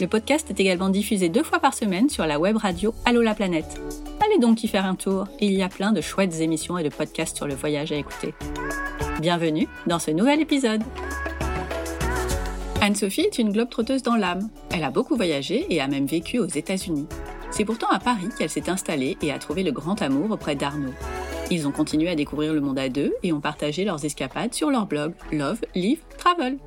le podcast est également diffusé deux fois par semaine sur la web radio Allo la planète. Allez donc y faire un tour, il y a plein de chouettes émissions et de podcasts sur le voyage à écouter. Bienvenue dans ce nouvel épisode. Anne-Sophie est une globe-trotteuse dans l'âme. Elle a beaucoup voyagé et a même vécu aux États-Unis. C'est pourtant à Paris qu'elle s'est installée et a trouvé le grand amour auprès d'Arnaud. Ils ont continué à découvrir le monde à deux et ont partagé leurs escapades sur leur blog Love, Live, Travel.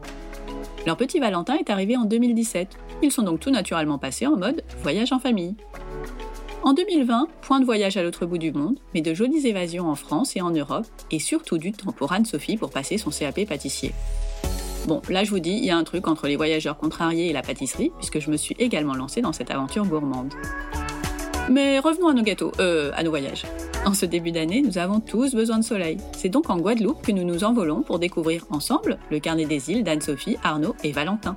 Leur petit Valentin est arrivé en 2017. Ils sont donc tout naturellement passés en mode voyage en famille. En 2020, point de voyage à l'autre bout du monde, mais de jolies évasions en France et en Europe, et surtout du temps pour Anne-Sophie pour passer son CAP pâtissier. Bon, là je vous dis, il y a un truc entre les voyageurs contrariés et la pâtisserie, puisque je me suis également lancée dans cette aventure gourmande. Mais revenons à nos gâteaux, euh, à nos voyages. En ce début d'année, nous avons tous besoin de soleil. C'est donc en Guadeloupe que nous nous envolons pour découvrir ensemble le carnet des îles d'Anne-Sophie, Arnaud et Valentin.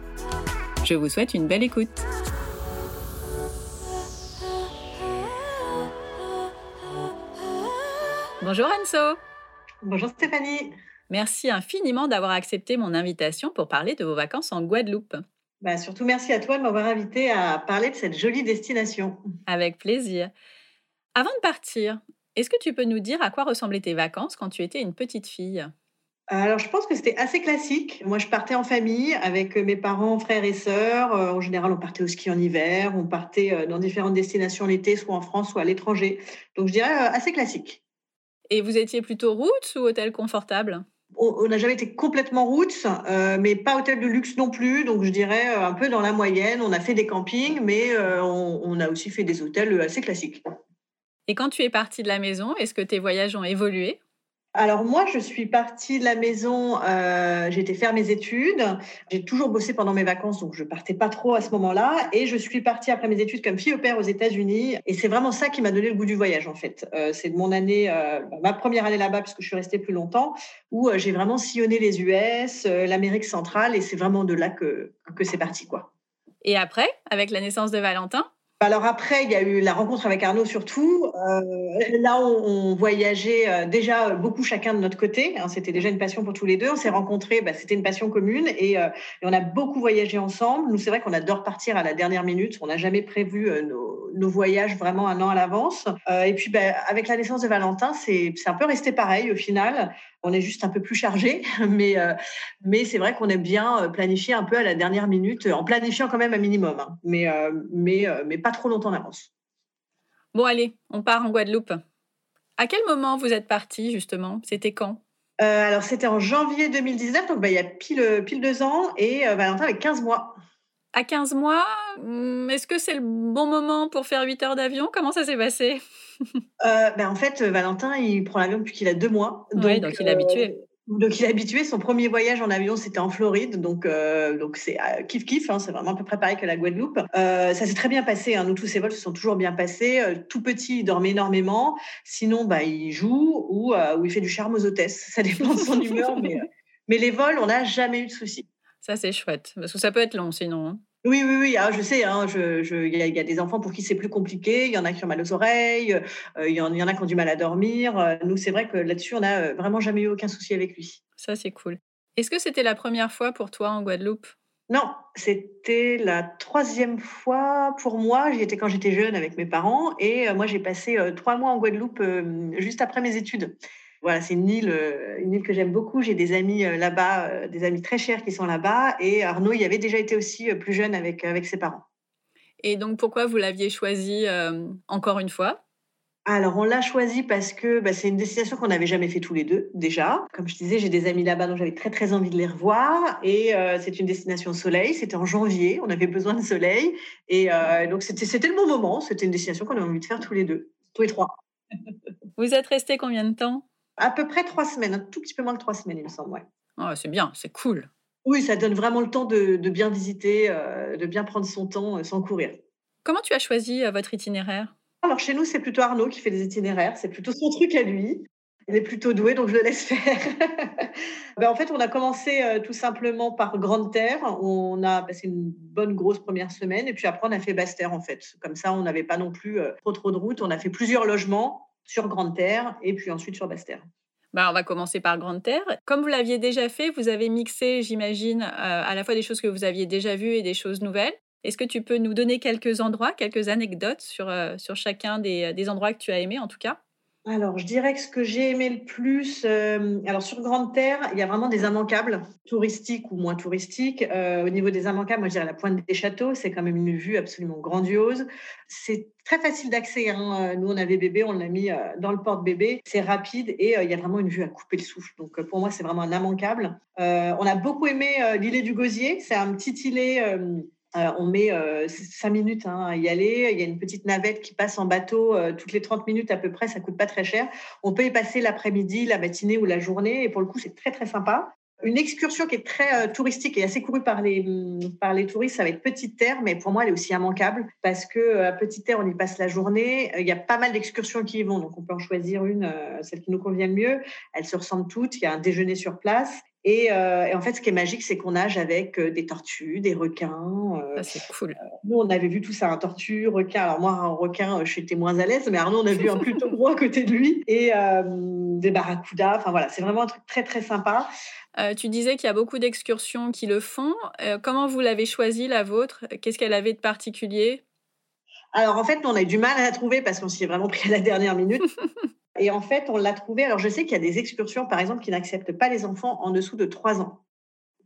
Je vous souhaite une belle écoute. Bonjour Anso. Bonjour Stéphanie. Merci infiniment d'avoir accepté mon invitation pour parler de vos vacances en Guadeloupe. Bah, surtout merci à toi de m'avoir invité à parler de cette jolie destination. Avec plaisir. Avant de partir, est-ce que tu peux nous dire à quoi ressemblaient tes vacances quand tu étais une petite fille? Alors, je pense que c'était assez classique. Moi, je partais en famille avec mes parents, frères et sœurs. Euh, en général, on partait au ski en hiver, on partait euh, dans différentes destinations l'été, soit en France, soit à l'étranger. Donc, je dirais euh, assez classique. Et vous étiez plutôt route ou hôtel confortable? On n'a jamais été complètement route, mais pas hôtel de luxe non plus. Donc, je dirais un peu dans la moyenne. On a fait des campings, mais on, a aussi fait des hôtels assez classiques. Et quand tu es partie de la maison, est-ce que tes voyages ont évolué? Alors moi, je suis partie de la maison, euh, j'ai été faire mes études. J'ai toujours bossé pendant mes vacances, donc je partais pas trop à ce moment-là. Et je suis partie après mes études comme fille au père aux États-Unis. Et c'est vraiment ça qui m'a donné le goût du voyage, en fait. Euh, c'est mon année, euh, ma première année là-bas, puisque je suis restée plus longtemps, où j'ai vraiment sillonné les US, l'Amérique centrale, et c'est vraiment de là que, que c'est parti, quoi. Et après, avec la naissance de Valentin? Alors après, il y a eu la rencontre avec Arnaud surtout. Euh, là, on, voyageait euh, déjà beaucoup chacun de notre côté. Hein, c'était déjà une passion pour tous les deux. On s'est rencontrés, bah, c'était une passion commune et, euh, et, on a beaucoup voyagé ensemble. Nous, c'est vrai qu'on adore partir à la dernière minute. On n'a jamais prévu nos, nos, voyages vraiment un an à l'avance. et puis, bah, avec la naissance de Valentin, c'est un peu resté pareil au final on est juste un peu plus chargé, mais, euh, mais c'est vrai qu'on aime bien euh, planifier un peu à la dernière minute, en planifiant quand même un minimum, hein. mais, euh, mais, mais pas trop longtemps d'avance. Bon, allez, on part en Guadeloupe. À quel moment vous êtes parti, justement? C'était quand? Alors, c'était en janvier 2019, donc bah, il y a pile, pile deux ans, et Valentin avait 15 mois. À 15 mois, hmm, est-ce que c'est le bon moment pour faire 8 heures d'avion? Comment ça s'est passé? Euh, ben, en fait, Valentin, il prend l'avion depuis qu'il a deux mois. Donc, donc il est habitué. Euh, donc il est habitué. Son premier voyage en avion, c'était en Floride, donc euh, donc c'est kiff kiff. Hein, c'est vraiment à peu près pareil que la Guadeloupe. ça s'est très bien passé. Hein, nous tous ces vols se sont toujours bien passés. tout petit, il dormait énormément. Sinon, bah il joue ou ou il fait du charme aux hôtesses. Ça dépend de son humeur, mais mais les vols, on n'a jamais eu de soucis. Ça c'est chouette parce que ça peut être long sinon. Hein. Oui, oui, oui. Ah, je sais. Hein, je, je, il, y a, des enfants pour qui c'est plus compliqué. Il y en a qui ont mal aux oreilles. Euh, il, y en, il, y en, a qui ont du mal à dormir. Euh, nous, c'est vrai que là-dessus, on n'a euh, vraiment jamais eu aucun souci avec lui. Ça, c'est cool. Est-ce que c'était la première fois pour toi en Guadeloupe? Non, c'était la troisième fois pour moi. J'y étais quand j'étais jeune avec mes parents. Et moi, j'ai passé trois mois en Guadeloupe juste après mes études. Voilà, c'est une île, euh, une île que j'aime beaucoup. J'ai des amis euh, là-bas, euh, des amis très chers qui sont là-bas. Et Arnaud, il avait déjà été aussi plus jeune avec, avec ses parents. Et donc, pourquoi vous l'aviez choisi encore une fois? Alors, on l'a choisi parce que bah, c'est une destination qu'on n'avait jamais fait tous les deux, déjà. Comme je disais, j'ai des amis là-bas, donc j'avais très, très envie de les revoir. Et euh, c'est une destination soleil. C'était en janvier, on avait besoin de soleil. Et euh, donc, c'était le bon moment. C'était une destination qu'on avait envie de faire tous les deux, tous les trois. Vous êtes restés combien de temps? À peu près trois semaines, un tout petit peu moins que trois semaines, il me semble. Ouais. Oh, c'est bien, c'est cool. Oui, ça donne vraiment le temps de, bien visiter, euh, de bien prendre son temps sans courir. Comment tu as choisi votre itinéraire? Alors chez nous, c'est plutôt Arnaud qui fait les itinéraires, c'est plutôt son truc à lui. Il est plutôt doué, donc je le laisse faire. ben, en fait, on a commencé euh, tout simplement par Grande Terre. On a passé une bonne grosse première semaine, et puis après, on a fait Basse Terre, en fait. Comme ça, on n'avait pas non plus euh, trop trop de route. On a fait plusieurs logements sur Grande Terre, et puis ensuite sur Basse Terre. Bah, on va commencer par Grande Terre. Comme vous l'aviez déjà fait, vous avez mixé, j'imagine, euh, à la fois des choses que vous aviez déjà vues et des choses nouvelles. Est-ce que tu peux nous donner quelques endroits, quelques anecdotes sur, euh, sur chacun des, des, endroits que tu as aimés en tout cas? Alors, je dirais que ce que j'ai aimé le plus, euh, alors sur Grande Terre, il y a vraiment des immanquables, touristiques ou moins touristiques. Euh, au niveau des immanquables, moi je dirais la pointe des châteaux, c'est quand même une vue absolument grandiose. C'est très facile d'accès. Hein. Nous, on avait bébé, on l'a mis dans le porte-bébé. C'est rapide et il y a vraiment une vue à couper le souffle. Donc, pour moi, c'est vraiment un immanquable. on a beaucoup aimé l'îlet du Gosier. C'est un petit îlet euh, on met euh, cinq minutes hein, à y aller. Il y a une petite navette qui passe en bateau euh, toutes les 30 minutes à peu près. Ça coûte pas très cher. On peut y passer l'après-midi, la matinée ou la journée. Et pour le coup, c'est très, très sympa. Une excursion qui est très touristique et assez courue par les, par les touristes, ça va être Petite Terre, mais pour moi, elle est aussi immanquable parce que Petite Terre, on y passe la journée. Il y a pas mal d'excursions qui y vont, donc on peut en choisir une, celle qui nous convient le mieux. Elles se ressemblent toutes. Il y a un déjeuner sur place euh, et, en fait, ce qui est magique, c'est qu'on nage avec euh, des tortues, des requins. Euh, ah, c'est cool. nous, on avait vu tout ça, un tortue, requin. Alors moi, un requin, j'étais moins à l'aise, mais Arnaud, on a vu un plutôt gros à côté de lui. Et des barracudas. Enfin voilà, c'est vraiment un truc très, très sympa. tu disais qu'il y a beaucoup d'excursions qui le font. comment vous l'avez choisi, la vôtre? Qu'est-ce qu'elle avait de particulier? Alors en fait, on a eu du mal à la trouver parce qu'on s'y est vraiment pris à la dernière minute. Et en fait, on l'a trouvé. Alors, je sais qu'il y a des excursions, par exemple, qui n'acceptent pas les enfants en dessous de 3 ans.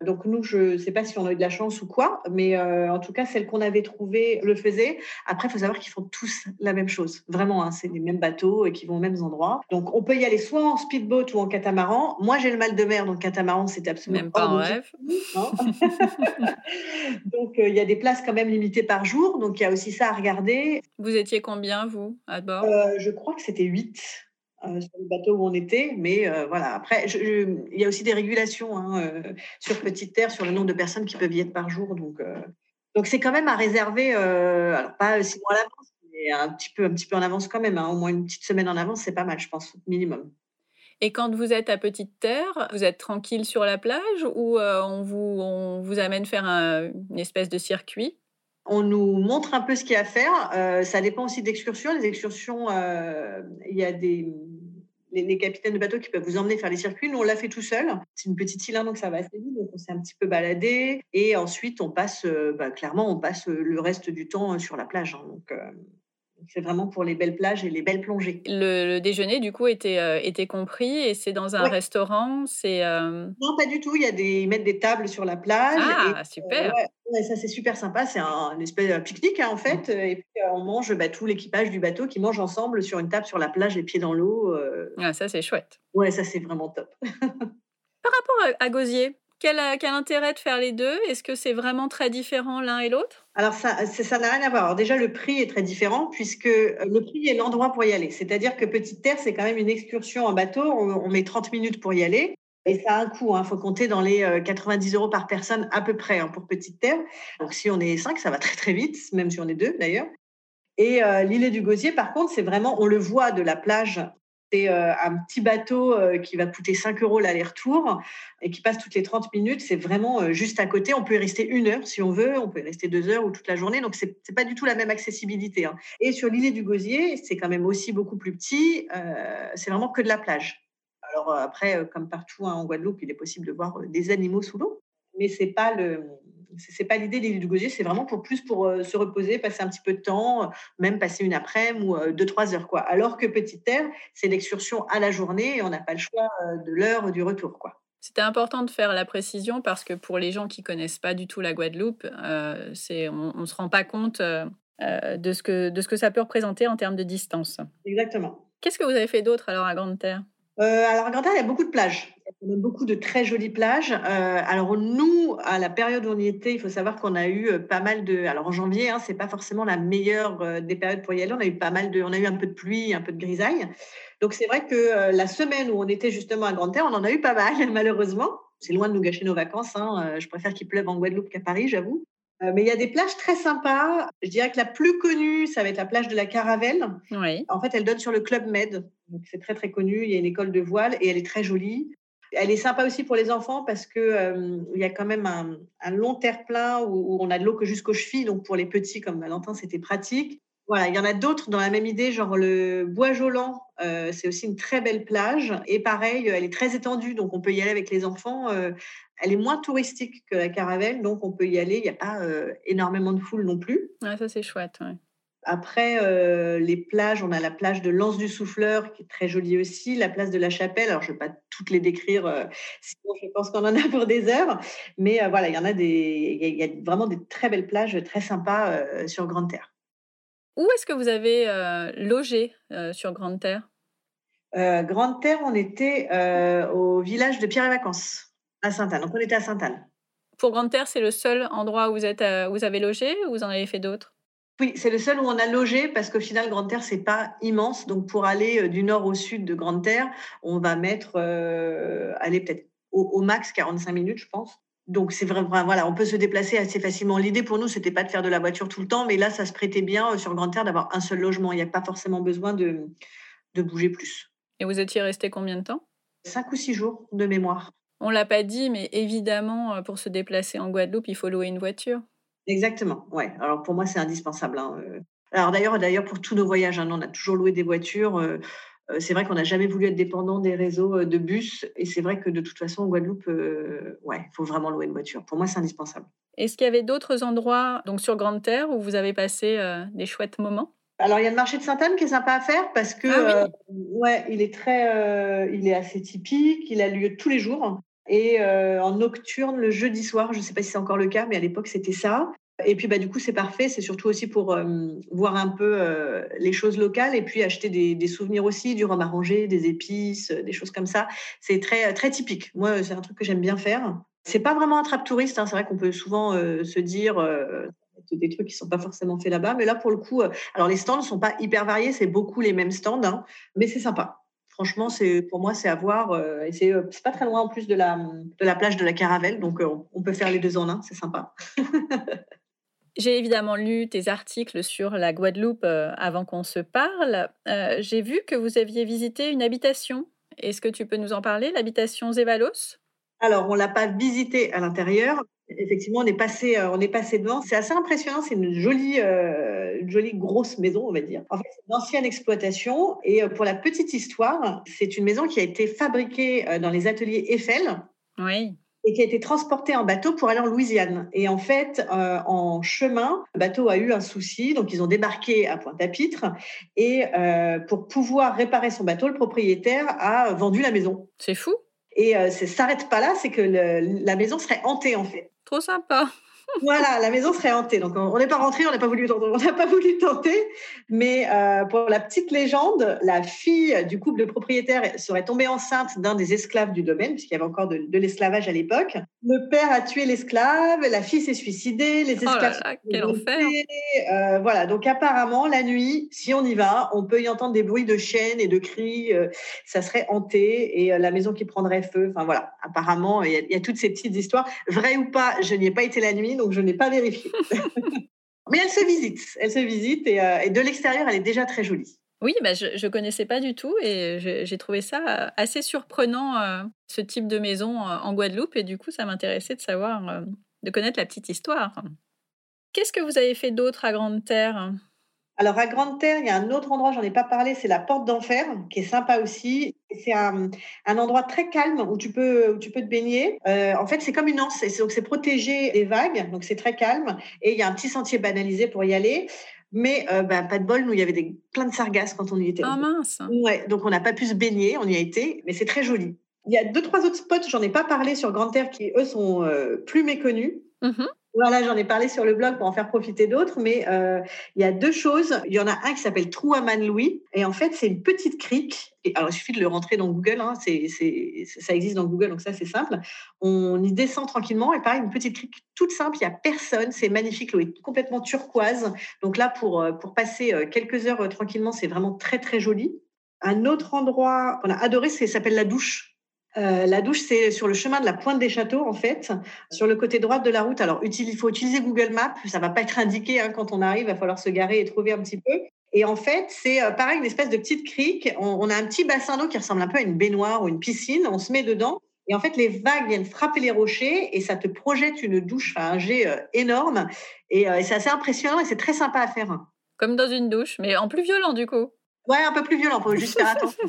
Donc, nous, je ne sais pas si on a eu de la chance ou quoi, mais euh, en tout cas, celle qu'on avait trouvée le faisait. Après, il faut savoir qu'ils font tous la même chose. Vraiment, hein, c'est les mêmes bateaux et qui vont aux mêmes endroits. Donc, on peut y aller soit en speedboat ou en catamaran. Moi, j'ai le mal de mer, donc catamaran, c'était absolument même pas un rêve. donc, euh, il y a des places quand même limitées par jour. Donc, il y a aussi ça à regarder. Vous étiez combien, vous, à bord? Euh, Je crois que c'était 8. Euh, sur le bateau où on était. Mais euh, voilà, après, il y a aussi des régulations hein, euh, sur Petite Terre, sur le nombre de personnes qui peuvent y être par jour. Donc, donc c'est quand même à réserver, alors pas six mois à l'avance, mais un petit, peu, un petit peu en avance quand même. Hein, au moins une petite semaine en avance, c'est pas mal, je pense, minimum. Et quand vous êtes à Petite Terre, vous êtes tranquille sur la plage ou on, vous, on vous amène faire une espèce de circuit? On nous montre un peu ce qu'il y a à faire. ça dépend aussi d'excursions. Les excursions, il y a des, les, capitaines de bateaux qui peuvent vous emmener faire les circuits. Nous, on l'a fait tout seul. C'est une petite île, hein, donc ça va assez vite. Donc, on s'est un petit peu baladé. Et ensuite, on passe, euh, bah, clairement, on passe euh, le reste du temps euh, sur la plage. Hein. donc, c'est vraiment pour les belles plages et les belles plongées. Le, déjeuner, du coup, était, euh, était compris et c'est dans un restaurant c'est euh Non, pas du tout. Il y a des, ils mettent des tables sur la plage. Ah, super. ouais, ça, c'est super sympa. C'est un, espèce de pique-nique, hein, en fait. Mmh. Et puis, euh, on mange bah, tout l'équipage du bateau qui mange ensemble sur une table sur la plage, les pieds dans l'eau. Ah, ça, c'est chouette. Ouais, ça, c'est vraiment top. Par rapport à, à Gosier, quel, quel, intérêt de faire les deux? Est-ce que c'est vraiment très différent l'un et l'autre? Alors, ça n'a rien à voir. Alors, déjà, le prix est très différent puisque euh, le prix est l'endroit pour y aller. C'est-à-dire que Petite Terre, c'est quand même une excursion en bateau. On, met 30 minutes pour y aller. Et ça a un coût. Il hein. faut compter dans les 90 euh, euros par personne à peu près hein, pour Petite Terre. Donc, si on est 5, ça va très, très vite, même si on est deux d'ailleurs. Et euh, l'île du Gosier, par contre, c'est vraiment, on le voit de la plage c'est euh, un petit bateau euh, qui va coûter 5 euros l'aller-retour et qui passe toutes les 30 minutes. C'est vraiment juste à côté. On peut y rester une heure si on veut, on peut y rester deux heures ou toute la journée. Donc, ce n'est pas du tout la même accessibilité. Hein. Et sur l'île du Gosier, c'est quand même aussi beaucoup plus petit. c'est vraiment que de la plage. Alors après, comme partout hein, en Guadeloupe, il est possible de voir des animaux sous l'eau, mais c'est pas le c'est pas l'idée de l'île du Gosier, c'est vraiment pour plus pour euh, se reposer, passer un petit peu de temps, euh, même passer une après-midi ou euh, deux trois heures quoi. Alors que Petite Terre, c'est l'excursion à la journée et on n'a pas le choix de l'heure du retour quoi. C'était important de faire la précision parce que pour les gens qui connaissent pas du tout la Guadeloupe, c'est on, ne se rend pas compte de, ce que, de ce que ça peut représenter en termes de distance. Exactement. Qu'est-ce que vous avez fait d'autre alors à Grande Terre? Euh, alors, à Grande Terre, il y a beaucoup de plages. A beaucoup de très jolies plages. Euh, alors, nous, à la période où on y était, il faut savoir qu'on a eu pas mal de. Alors, en janvier, hein, c'est pas forcément la meilleure des périodes pour y aller. On a eu pas mal de. On a eu un peu de pluie, un peu de grisaille. Donc, c'est vrai que la semaine où on était justement à Grande Terre, on en a eu pas mal, malheureusement. C'est loin de nous gâcher nos vacances. Hein. Je préfère qu'il pleuve en Guadeloupe qu'à Paris, j'avoue. Euh, mais il y a des plages très sympas. Je dirais que la plus connue, ça va être la plage de la Caravelle. Oui. En fait, elle donne sur le Club Med. c'est très, très connu. Il y a une école de voile et elle est très jolie. Elle est sympa aussi pour les enfants parce qu'il euh, y a quand même un, long terre-plein où, on a de l'eau que jusqu'aux chevilles. Donc, pour les petits comme Valentin, c'était pratique. Voilà, il y en a d'autres dans la même idée, genre le Bois Jolant, euh, c'est aussi une très belle plage. Et pareil, elle est très étendue, donc on peut y aller avec les enfants elle est moins touristique que la Caravelle, donc on peut y aller. Il n'y a pas euh, énormément de foule non plus. Ouais, ça, c'est chouette. Après, euh, les plages, on a la plage de Lance du Souffleur, qui est très jolie aussi, la place de la Chapelle. Alors, je ne vais pas toutes les décrire, euh, sinon je pense qu'on en a pour des heures. Mais voilà, il y en a des, il y a vraiment des très belles plages, très sympas sur Grande Terre. Où est-ce que vous avez logé sur Grande Terre? Grande Terre, on était au village de Pierre et Vacances. À Sainte-Anne. Donc, on était à Sainte-Anne. Pour Grande-Terre, c'est le seul endroit où vous, êtes, euh, vous avez logé ou vous en avez fait d'autres? Oui, c'est le seul où on a logé parce qu'au final, Grande-Terre, c'est pas immense. Donc, pour aller euh, du nord au sud de Grande-Terre, on va mettre, euh, aller peut-être au, max 45 minutes, je pense. Donc, c'est vraiment, voilà, on peut se déplacer assez facilement. L'idée pour nous, c'était pas de faire de la voiture tout le temps, mais là, ça se prêtait bien sur Grande-Terre d'avoir un seul logement. Il n'y a pas forcément besoin de, de bouger plus. Et vous étiez resté combien de temps? Cinq ou six jours de mémoire. On l'a pas dit, mais évidemment, euh, pour se déplacer en Guadeloupe, il faut louer une voiture. Exactement, ouais. Alors pour moi, c'est indispensable. Hein, euh. Alors d'ailleurs, d'ailleurs pour tous nos voyages, hein, on a toujours loué des voitures. Euh, c'est vrai qu'on n'a jamais voulu être dépendant des réseaux de bus, et c'est vrai que de toute façon, en Guadeloupe, ouais, il faut vraiment louer une voiture. Pour moi, c'est indispensable. Est-ce qu'il y avait d'autres endroits, donc sur Grande Terre, où vous avez passé des chouettes moments? Alors, il y a le marché de Sainte-Anne qui est sympa à faire parce que, ah ouais, il est très, il est assez typique. Il a lieu tous les jours et euh, en nocturne le jeudi soir. Je ne sais pas si c'est encore le cas, mais à l'époque c'était ça. Et puis bah du coup c'est parfait. C'est surtout aussi pour euh, voir un peu euh, les choses locales et puis acheter des, souvenirs aussi, du rhum arrangé, des épices, des choses comme ça. C'est très très typique. Moi c'est un truc que j'aime bien faire. C'est pas vraiment un trap touriste. Hein. C'est vrai qu'on peut souvent se dire des trucs qui sont pas forcément faits là-bas. Mais là, pour le coup, alors les stands ne sont pas hyper variés, c'est beaucoup les mêmes stands, hein, mais c'est sympa franchement, pour moi, c'est à voir. Euh, et c'est, euh, pas très loin en plus de la, de la plage de la Caravelle, donc euh, on peut faire les deux en un, c'est sympa. J'ai évidemment lu tes articles sur la Guadeloupe avant qu'on se parle. j'ai vu que vous aviez visité une habitation. Est-ce que tu peux nous en parler, l'habitation Zévalos? Alors, on l'a pas visité à l'intérieur, Effectivement, on est passé, euh, on est passé devant. C'est assez impressionnant. C'est une jolie, euh, une jolie grosse maison, on va dire. En fait, c'est une ancienne exploitation. Et euh, pour la petite histoire, c'est une maison qui a été fabriquée dans les ateliers Eiffel. Oui. Et qui a été transportée en bateau pour aller en Louisiane. Et en fait, en chemin, le bateau a eu un souci, donc ils ont débarqué à Pointe-à-Pitre. Et pour pouvoir réparer son bateau, le propriétaire a vendu la maison. C'est fou. Et ça s'arrête pas là, c'est que la maison serait hantée en fait. Trop sympa. Voilà, la maison serait hantée. Donc, on n'est pas rentré, on n'a pas voulu, on n'a pas voulu tenter. Mais euh, pour la petite légende, la fille du couple de propriétaires serait tombée enceinte d'un des esclaves du domaine, puisqu'il y avait encore de, l'esclavage à l'époque. Le père a tué l'esclave, la fille s'est suicidée, les oh esclaves. Oh quel enfer euh, Voilà, donc apparemment, la nuit, si on y va, on peut y entendre des bruits de chiennes et de cris. Euh, ça serait hanté et la maison qui prendrait feu. Enfin voilà, apparemment, il y, y, a toutes ces petites histoires. Vrai ou pas, je n'y ai pas été la nuit donc je n'ai pas vérifié. Mais elle se visite, elle se visite euh, et, de l'extérieur, elle est déjà très jolie. Oui, bah je ne connaissais pas du tout et j'ai trouvé ça euh, assez surprenant, euh, ce type de maison en Guadeloupe. Et du coup, ça m'intéressait de savoir, de connaître la petite histoire. Qu'est-ce que vous avez fait d'autre à Grande Terre? Alors, à Grande Terre, il y a un autre endroit, j'en ai pas parlé, c'est la Porte d'Enfer, qui est sympa aussi. C'est un, endroit très calme où tu peux, tu peux te baigner. Euh, en fait, c'est comme une anse, donc c'est protégé des vagues, donc c'est très calme. Et il y a un petit sentier banalisé pour y aller. Mais euh, bah, pas de bol, nous, il y avait des, plein de sargasses quand on y était. Oh mince Ouais, donc on n'a pas pu se baigner, on y a été, mais c'est très joli. Il y a deux, trois autres spots, j'en ai pas parlé sur Grande Terre, qui, eux, sont euh, plus méconnus. Mmh Voilà, j'en ai parlé sur le blog pour en faire profiter d'autres, mais euh, il y a deux choses. Il y en a un qui s'appelle Trouaman Louis, et en fait, c'est une petite crique. Et alors, il suffit de le rentrer dans Google, hein, c'est, ça existe dans Google, donc ça, c'est simple. On y descend tranquillement, et pareil, une petite crique toute simple, il n'y a personne, c'est magnifique, l'eau est complètement turquoise. Donc là, pour, euh, pour passer euh, quelques heures tranquillement, c'est vraiment très, très joli. Un autre endroit qu'on a adoré, ça s'appelle la douche. Euh, la douche, c'est sur le chemin de la Pointe des Châteaux, en fait, sur le côté droit de la route. Alors, il faut utiliser Google Maps. Ça va pas être indiqué hein, quand on arrive. Il va falloir se garer et trouver un petit peu. Et en fait, c'est euh, pareil, une espèce de petite crique. On, a un petit bassin d'eau qui ressemble un peu à une baignoire ou une piscine. On se met dedans. Et en fait, les vagues viennent frapper les rochers et ça te projette une douche, enfin un jet euh, énorme. Et, c'est assez impressionnant et c'est très sympa à faire. Comme dans une douche, mais en plus violent du coup. Ouais, un peu plus violent, faut juste faire attention.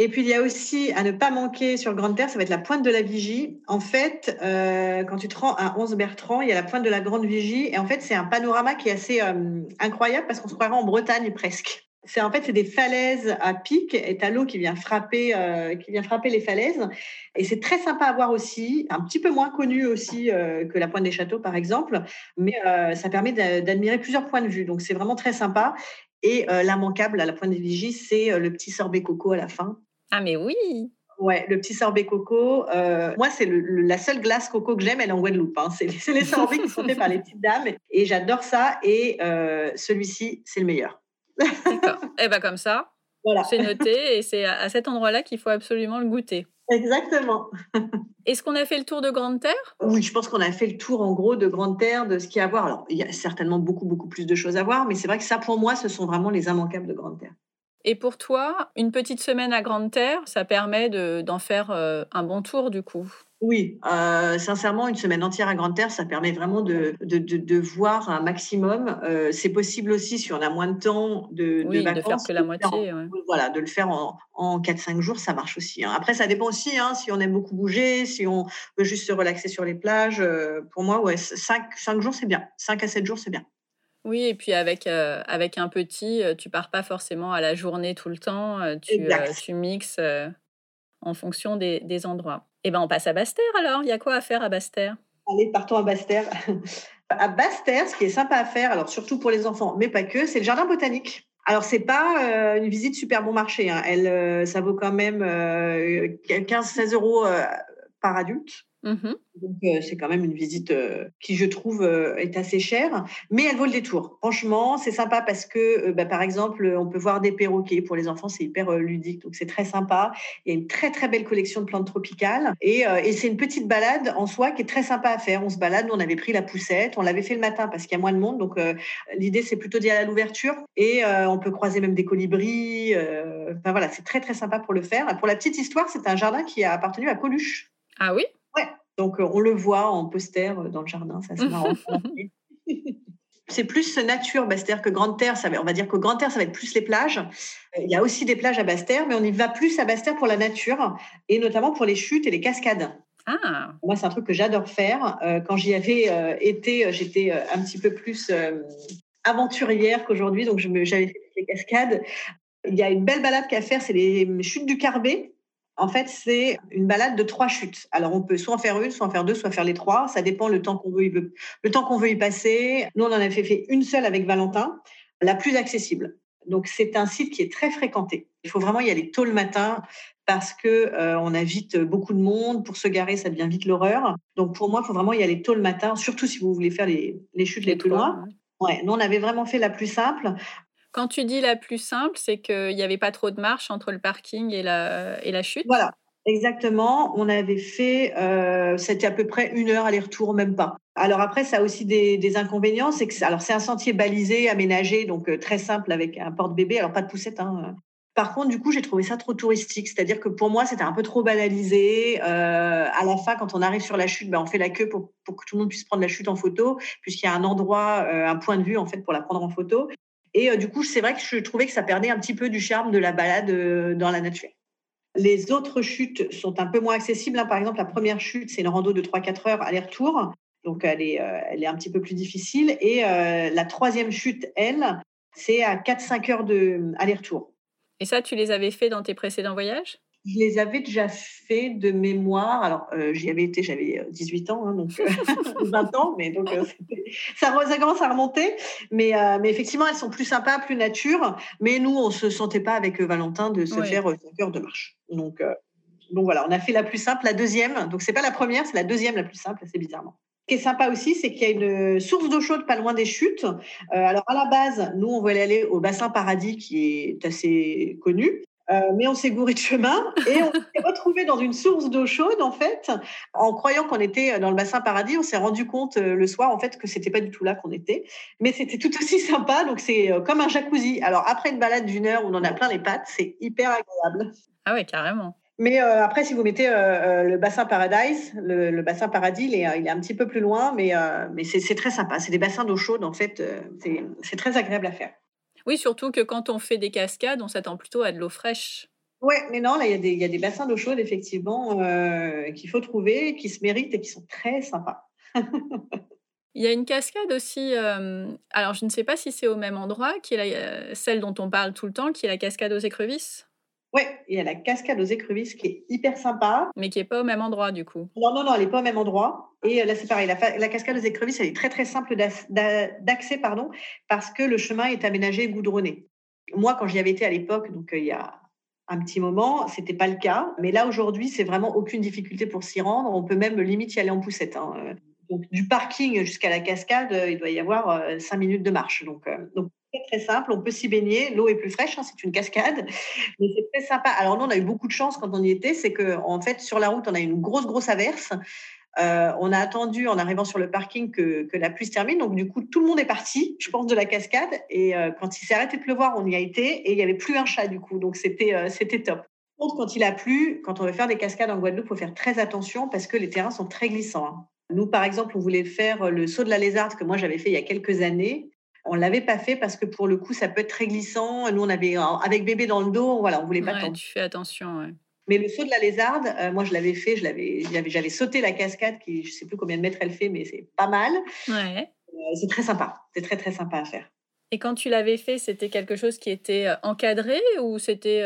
Et puis, il y a aussi à ne pas manquer sur Grande Terre, ça va être la pointe de la Vigie. En fait, euh, quand tu te rends à 11 Bertrand, il y a la pointe de la Grande Vigie. Et en fait, c'est un panorama qui est assez euh, incroyable parce qu'on se croirait en Bretagne presque. C'est en fait c'est des falaises à pic et t'as l'eau qui vient frapper euh, qui vient frapper les falaises et c'est très sympa à voir aussi un petit peu moins connu aussi que la pointe des châteaux par exemple mais ça permet d'admirer plusieurs points de vue donc c'est vraiment très sympa et l'immanquable à la pointe des Vigie c'est le petit sorbet coco à la fin ah, mais oui Ouais, le petit sorbet coco. Euh, moi, c'est la seule glace coco que j'aime, elle est en Guadeloupe. Hein. C'est les sorbets qui sont faits par les petites dames. Et j'adore ça. Et euh, celui-ci, c'est le meilleur. D'accord. Et eh bien, comme ça, voilà. c'est noté. Et c'est à cet endroit-là qu'il faut absolument le goûter. Exactement. Est-ce qu'on a fait le tour de Grande Terre? Oui, je pense qu'on a fait le tour en gros de Grande Terre, de ce qu'il y a à voir. Alors, il y a certainement beaucoup, beaucoup plus de choses à voir, mais c'est vrai que ça, pour moi, ce sont vraiment les immanquables de Grande Terre. Et pour toi, une petite semaine à Grande Terre, ça permet d'en faire euh, un bon tour du coup? Oui, euh, sincèrement, une semaine entière à Grande Terre, ça permet vraiment de, de, de, voir un maximum. Euh, c'est possible aussi, si on a moins de temps de, oui, de vacances. de faire que la moitié. Voilà, de le faire en, en 4-5 jours, ça marche aussi. Hein. Après, ça dépend aussi hein, si on aime beaucoup bouger, si on veut juste se relaxer sur les plages. pour moi, ouais, 5, 5 jours, c'est bien. 5 à 7 jours, c'est bien. Oui, et puis avec, euh, avec un petit, euh, tu pars pas forcément à la journée tout le temps, euh, tu, mixes en fonction des, des endroits. Eh ben on passe à Basse-Terre alors, il y a quoi à faire à Basse-Terre? Allez, partons à Basse-Terre. à Basse-Terre, ce qui est sympa à faire, alors surtout pour les enfants, mais pas que, c'est le jardin botanique. Alors, c'est pas une visite super bon marché. Hein. Elle, ça vaut quand même 15-16 euros par adulte. Mmh Donc, c'est quand même une visite qui, je trouve, est assez chère, mais elle vaut le détour. Franchement, c'est sympa parce que, bah, par exemple, on peut voir des perroquets. Pour les enfants, c'est hyper ludique, donc c'est très sympa. Il y a une très, très belle collection de plantes tropicales et, et c'est une petite balade en soi qui est très sympa à faire. On se balade, nous, on avait pris la poussette, on l'avait fait le matin parce qu'il y a moins de monde, donc l'idée, c'est plutôt d'y aller à l'ouverture et on peut croiser même des colibris. Enfin, voilà, c'est très, très sympa pour le faire. Pour la petite histoire, c'est un jardin qui a appartenu à Coluche. Ah oui? Donc, euh, on le voit en poster euh, dans le jardin, ça c'est marrant. c'est plus nature, Basse-Terre que Grande Terre. Ça on va dire que Grande Terre, ça va être plus les plages. Euh, il y a aussi des plages à Basse-Terre, mais on y va plus à Basse-Terre pour la nature et notamment pour les chutes et les cascades. Ah. Moi, c'est un truc que j'adore faire. Quand j'y avais été, j'étais un petit peu plus aventurière qu'aujourd'hui, donc j'avais fait les cascades. Il y a une belle balade qu'à faire, c'est les chutes du Carbet. En fait, c'est une balade de trois chutes. Alors, on peut soit en faire une, soit en faire deux, soit faire les trois. Ça dépend le temps qu'on veut, le temps qu'on veut y passer. Nous, on en a fait, une seule avec Valentin, la plus accessible. Donc, c'est un site qui est très fréquenté. Il faut vraiment y aller tôt le matin parce que euh, on a vite beaucoup de monde. Pour se garer, ça devient vite l'horreur. Donc, pour moi, il faut vraiment y aller tôt le matin, surtout si vous voulez faire les, chutes les, plus loin. Ouais, nous, on avait vraiment fait la plus simple. Quand tu dis la plus simple, c'est qu'il n'y avait pas trop de marche entre le parking et la, et la chute? Voilà, exactement. On avait fait, euh, c'était à peu près une heure aller-retour, même pas. Alors après, ça a aussi des, inconvénients. C'est que alors c'est un sentier balisé, aménagé, donc euh, très simple avec un porte-bébé. Alors pas de poussette. Hein. Par contre, du coup, j'ai trouvé ça trop touristique. C'est-à-dire que pour moi, c'était un peu trop banalisé. Euh, à la fin, quand on arrive sur la chute, ben, on fait la queue pour, pour, que tout le monde puisse prendre la chute en photo, puisqu'il y a un endroit, un point de vue en fait pour la prendre en photo. Et euh, du coup, c'est vrai que je trouvais que ça perdait un petit peu du charme de la balade euh, dans la nature. Les autres chutes sont un peu moins accessibles. Hein. Par exemple, la première chute, c'est une rando de 3-4 heures aller-retour. Donc, elle est, euh, elle est un petit peu plus difficile. Et la troisième chute, elle, c'est à 4-5 heures de aller-retour. Et ça, tu les avais fait dans tes précédents voyages? Je les avais déjà fait de mémoire. Alors, euh, j'y avais été, j'avais 18 ans, hein, donc 20 ans, mais donc ça, ça, commence à remonter. Mais, mais effectivement, elles sont plus sympas, plus nature. Mais nous, on se sentait pas avec Valentin de se faire 5 heures de marche. Donc, donc voilà, on a fait la plus simple, la deuxième. Donc c'est pas la première, c'est la deuxième la plus simple, assez bizarrement. Ce qui est sympa aussi, c'est qu'il y a une source d'eau chaude pas loin des chutes. Euh, alors à la base, nous on voulait aller au bassin Paradis qui est assez connu. Euh, mais on s'est gouré de chemin et on s'est retrouvé dans une source d'eau chaude en fait, en croyant qu'on était dans le bassin paradis. On s'est rendu compte euh, le soir en fait que c'était pas du tout là qu'on était, mais c'était tout aussi sympa. Donc c'est comme un jacuzzi. Alors après une balade d'une heure où on en a plein les pattes, c'est hyper agréable. Ah ouais, carrément. Mais euh, après, si vous mettez euh, euh, le bassin Paradise, le, bassin Paradis, il est, il est, un petit peu plus loin, mais, mais c'est très sympa. C'est des bassins d'eau chaude, en fait. c'est très agréable à faire. Oui, surtout que quand on fait des cascades, on s'attend plutôt à de l'eau fraîche. Oui, mais non, là, il y, a des, il y a des bassins d'eau chaude, effectivement, qu'il faut trouver, qui se méritent et qui sont très sympas. Il y a une cascade aussi, alors je ne sais pas si c'est au même endroit, qui est celle dont on parle tout le temps, qui est la cascade aux écrevisses. Oui, il y a la cascade aux écrevisses qui est hyper sympa. Mais qui n'est pas au même endroit du coup. Non, non, non, elle n'est pas au même endroit. Et euh, là, c'est pareil, la, cascade aux écrevisses, elle est très, très simple d'accès, pardon, parce que le chemin est aménagé goudronné. Moi, quand j'y avais été à l'époque, donc euh, il y a un petit moment, c'était pas le cas. Mais là, aujourd'hui, c'est vraiment aucune difficulté pour s'y rendre. On peut même limite y aller en poussette. Hein. Donc, du parking jusqu'à la cascade, euh, il doit y avoir cinq minutes de marche. Donc, donc très, très simple. On peut s'y baigner. L'eau est plus fraîche, hein, c'est une cascade, mais c'est très sympa. Alors, nous, on a eu beaucoup de chance quand on y était. C'est qu'en en fait, sur la route, on a eu une grosse, grosse averse. Euh, on a attendu en arrivant sur le parking que, que, la pluie se termine. Donc, du coup, tout le monde est parti, je pense, de la cascade. Et euh, quand il s'est arrêté de pleuvoir, on y a été et il n'y avait plus un chat, du coup. Donc, c'était euh, c'était top. Quand il a plu, quand on veut faire des cascades en Guadeloupe, il faut faire très attention parce que les terrains sont très glissants. Hein. Nous, par exemple, on voulait faire le saut de la lézarde que moi j'avais fait il y a quelques années. On l'avait pas fait parce que pour le coup, ça peut être très glissant. Nous, on avait avec bébé dans le dos, voilà, on voulait pas. Ouais, tu fais attention. Mais le saut de la lézarde, euh, moi, je l'avais fait. Je l'avais, j'avais sauté la cascade qui, je sais plus combien de mètres elle fait, mais c'est pas mal. Ouais. Euh, c'est très sympa. C'est très très sympa à faire. Et quand tu l'avais fait, c'était quelque chose qui était euh, encadré ou c'était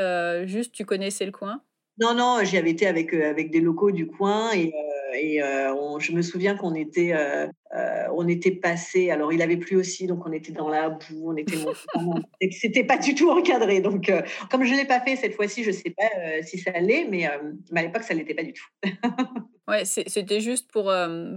juste tu connaissais le coin? Non, non, j'y avais été avec avec des locaux du coin et et euh, je me souviens qu'on était, euh, euh, on était passé. Alors, il avait plu aussi, donc on était dans la boue, on était c'était pas du tout encadré. Donc, comme je l'ai pas fait cette fois-ci, je sais pas si ça allait, mais, mais à l'époque, ça l'était pas du tout. ouais, c'était juste pour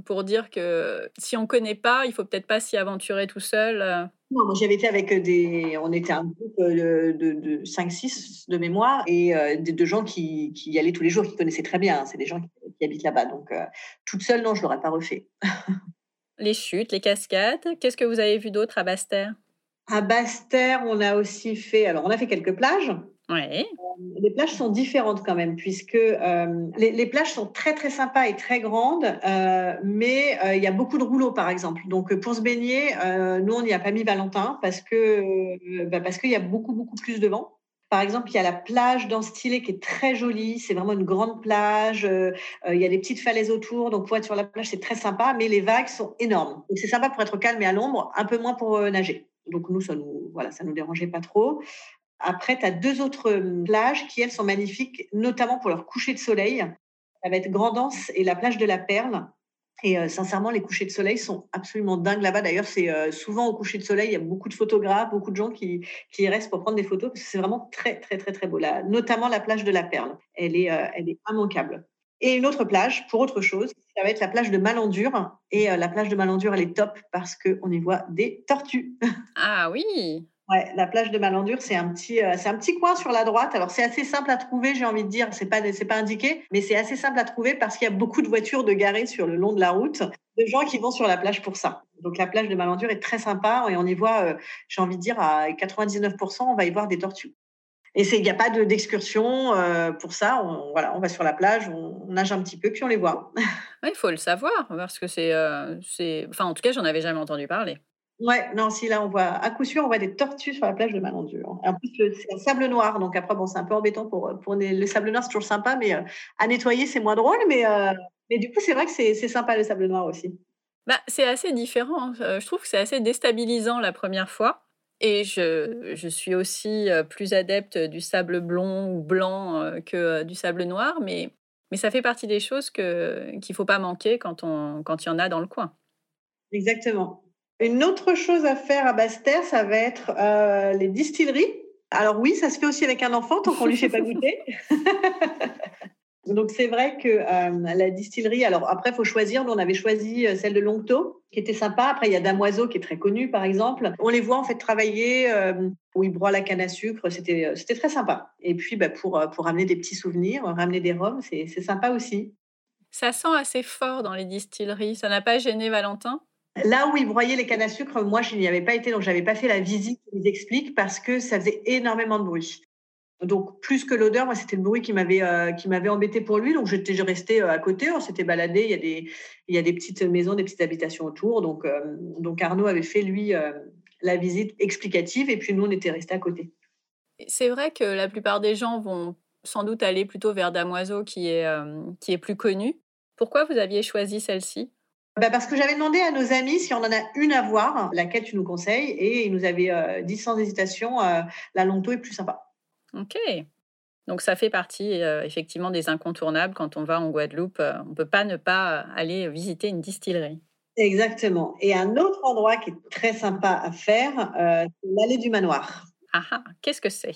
pour dire que si on connaît pas, il faut peut-être pas s'y aventurer tout seul. Non, moi j'avais été avec des. On était un groupe de, de, 5-6 de mémoire et de, gens qui, qui, y allaient tous les jours, qui connaissaient très bien. Hein. C'est des gens qui, habitent là-bas. Donc, toute seule, non, je ne l'aurais pas refait. les chutes, les cascades. Qu'est-ce que vous avez vu d'autre à Basse-Terre? À Basse-Terre, on a aussi fait. Alors, on a fait quelques plages. Ouais. les plages sont différentes quand même, puisque les, plages sont très très sympas et très grandes, mais il y a beaucoup de rouleaux par exemple. Donc pour se baigner, nous on n'y a pas mis Valentin parce que bah, parce qu'il y a beaucoup beaucoup plus de vent. Par exemple, il y a la plage d'Anstillé qui est très jolie. C'est vraiment une grande plage. il y a des petites falaises autour. Donc, pour être sur la plage, c'est très sympa. Mais les vagues sont énormes. Donc, c'est sympa pour être calme et à l'ombre, un peu moins pour nager. Donc, nous, ça nous, voilà, ça nous dérangeait pas trop. Après, tu as deux autres plages qui, elles, sont magnifiques, notamment pour leur coucher de soleil. Ça va être Grandance et la plage de la Perle. Et sincèrement, les couchers de soleil sont absolument dingues là-bas. D'ailleurs, c'est souvent au coucher de soleil, il y a beaucoup de photographes, beaucoup de gens qui, y restent pour prendre des photos parce que c'est vraiment très, très, très, très beau. Notamment la plage de la Perle. Elle est, elle est immanquable. Et une autre plage, pour autre chose, ça va être la plage de Malandure. Et la plage de Malandure, elle est top parce qu'on y voit des tortues. Ah oui Ouais, la plage de Malandure, c'est un petit, euh, c'est un petit coin sur la droite. Alors c'est assez simple à trouver, j'ai envie de dire. C'est pas, pas indiqué, mais c'est assez simple à trouver parce qu'il y a beaucoup de voitures de garées sur le long de la route, de gens qui vont sur la plage pour ça. Donc la plage de Malandure est très sympa et on y voit, euh, j'ai envie de dire à 99%, on va y voir des tortues. Et il n'y a pas d'excursion euh, pour ça. On, voilà, on va sur la plage, on, nage un petit peu, puis on les voit. Il faut le savoir, parce que c'est. c'est... Enfin, en tout cas, j'en avais jamais entendu parler. Ouais, non, si là, on voit, à coup sûr, on voit des tortues sur la plage de Malandure. En plus, c'est un sable noir, donc après, bon, c'est un peu embêtant pour, pour le sable noir, c'est toujours sympa, mais euh, à nettoyer, c'est moins drôle, mais, euh, mais du coup, c'est vrai que c'est sympa le sable noir aussi. Bah, c'est assez différent. Hein. Euh, je trouve que c'est assez déstabilisant la première fois. Et je, je, suis aussi plus adepte du sable blond ou blanc que du sable noir, mais, mais ça fait partie des choses qu'il ne faut pas manquer quand, on, quand il y en a dans le coin. Exactement. Une autre chose à faire à Basse-Terre, ça va être les distilleries. Alors oui, ça se fait aussi avec un enfant tant qu'on lui fait pas goûter. Donc c'est vrai que euh, la distillerie, alors après il faut choisir, nous on avait choisi euh, celle de Longto qui était sympa, après il y a Damoiseau qui est très connu par exemple. On les voit en fait travailler euh, où ils broient la canne à sucre, c'était c'était très sympa. Et puis bah, pour, pour ramener des petits souvenirs, ramener des rhums, c'est sympa aussi. Ça sent assez fort dans les distilleries, ça n'a pas gêné Valentin? Là où ils broyaient les cannes à sucre, moi, je n'y avais pas été, donc je n'avais pas fait la visite qu'ils expliquent parce que ça faisait énormément de bruit. Donc, plus que l'odeur, moi, c'était le bruit qui m'avait euh, embêté pour lui. Donc, j'étais resté euh, à côté. On s'était baladé. Il y a des il y a des petites maisons, des petites habitations autour. Donc, euh, donc Arnaud avait fait lui la visite explicative et puis nous, on était restés à côté. C'est vrai que la plupart des gens vont sans doute aller plutôt vers Damoiseau, qui est qui est plus connu. Pourquoi vous aviez choisi celle-ci? Bah parce que j'avais demandé à nos amis si on en a une à voir, laquelle tu nous conseilles, et ils nous avaient dit sans hésitation, la Longto est plus sympa. Ok. Donc ça fait partie euh, effectivement des incontournables quand on va en Guadeloupe. Euh, on ne peut pas ne pas aller visiter une distillerie. Exactement. Et un autre endroit qui est très sympa à faire, euh, c'est l'allée du manoir. Ah, ah qu'est-ce que c'est?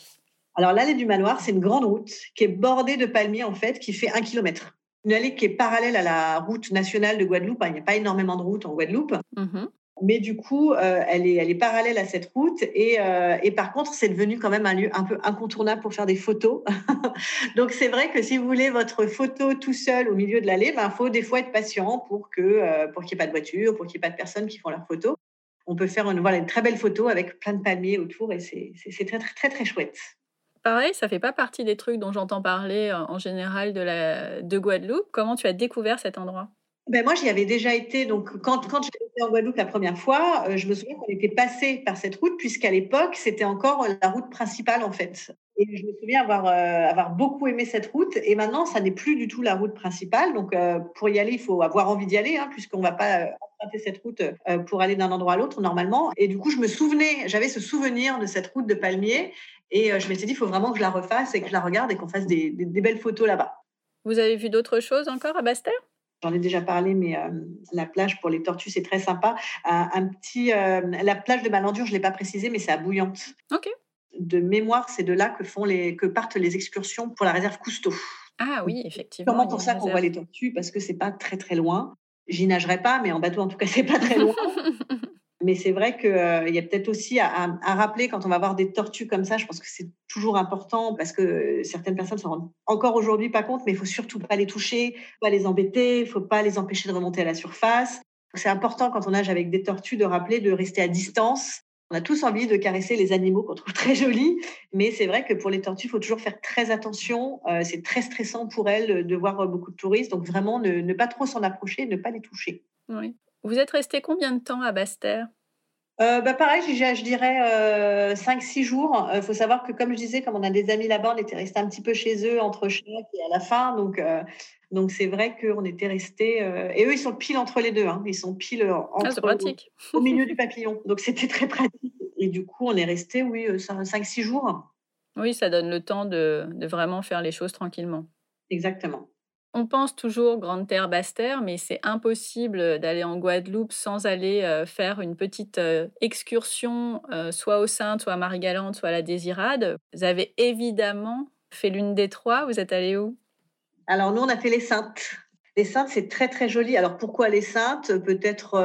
Alors l'allée du manoir, c'est une grande route qui est bordée de palmiers en fait, qui fait un kilomètre. Une allée qui est parallèle à la route nationale de Guadeloupe. Il n'y a pas énormément de routes en Guadeloupe. Mmh mais du coup, euh, elle, est, elle est parallèle à cette route. Et, euh, et par contre, c'est devenu quand même un lieu un peu incontournable pour faire des photos. Donc, c'est vrai que si vous voulez votre photo tout seul au milieu de l'allée, il ben, faut des fois être patient pour que euh, pour qu'il n'y ait pas de voiture, pour qu'il n'y ait pas de personnes qui font leurs photos. On peut faire une, voilà, une très belle photo avec plein de palmiers autour et c'est très, très, très, très chouette. Pareil, ça fait pas partie des trucs dont j'entends parler en général de, la, de Guadeloupe. Comment tu as découvert cet endroit? Ben moi, j'y avais déjà été. Donc, quand, quand j'étais en Guadeloupe la première fois, euh, je me souviens qu'on était passé par cette route, puisqu'à l'époque, c'était encore la route principale, en fait. Et je me souviens avoir, euh, avoir beaucoup aimé cette route. Et maintenant, ça n'est plus du tout la route principale. Donc, euh, pour y aller, il faut avoir envie d'y aller, hein, puisqu'on ne va pas emprunter cette route pour aller d'un endroit à l'autre, normalement. Et du coup, je me souvenais, j'avais ce souvenir de cette route de palmiers. Et je m'étais dit, il faut vraiment que je la refasse et que je la regarde et qu'on fasse des, des belles photos là-bas. Vous avez vu d'autres choses encore à Basse-Terre? J'en ai déjà parlé, mais euh, la plage pour les tortues, c'est très sympa. Euh, un petit, euh, la plage de Malandure, je ne l'ai pas précisé, mais c'est à Bouillante. Ok. De mémoire, c'est de là que, font les, que partent les excursions pour la réserve Cousteau. Ah oui, effectivement. Comment pour ça qu'on voit les tortues? Parce que c'est pas très très loin. J'y nagerai pas, mais en bateau, en tout cas, c'est pas très loin. Mais c'est vrai qu'il euh, y a peut-être aussi à, rappeler quand on va voir des tortues comme ça, je pense que c'est toujours important parce que certaines personnes ne s'en rendent encore aujourd'hui pas compte, mais il faut surtout pas les toucher, pas les embêter, il faut pas les empêcher de remonter à la surface. C'est important quand on nage avec des tortues de rappeler de rester à distance. On a tous envie de caresser les animaux qu'on trouve très jolis, mais c'est vrai que pour les tortues, il faut toujours faire très attention. Euh, c'est très stressant pour elles de voir beaucoup de touristes, donc vraiment ne, ne pas trop s'en approcher, ne pas les toucher. Oui. Vous êtes resté combien de temps à Basse-Terre? Euh, bah pareil, je, dirais euh, 5-6 jours. Il euh, faut savoir que, comme je disais, comme on a des amis là-bas, on était resté un petit peu chez eux entre chaque et à la fin. Donc, euh, donc c'est vrai qu'on était resté. et eux, ils sont pile entre les deux. Hein. Ils sont pile ah, entre, pratique. Au, milieu du papillon. Donc c'était très pratique. Et du coup, on est resté, oui, 5-6 jours. Oui, ça donne le temps de, de vraiment faire les choses tranquillement. Exactement. On pense toujours Grande Terre, Basse Terre, mais c'est impossible d'aller en Guadeloupe sans aller euh, faire une petite euh, excursion, euh, soit au Sainte, soit à Marie-Galante, soit à la Désirade. Vous avez évidemment fait l'une des trois. Vous êtes allé où? Alors, nous, on a fait les Saintes. Les Saintes, c'est très très joli. Alors pourquoi les Saintes? Peut-être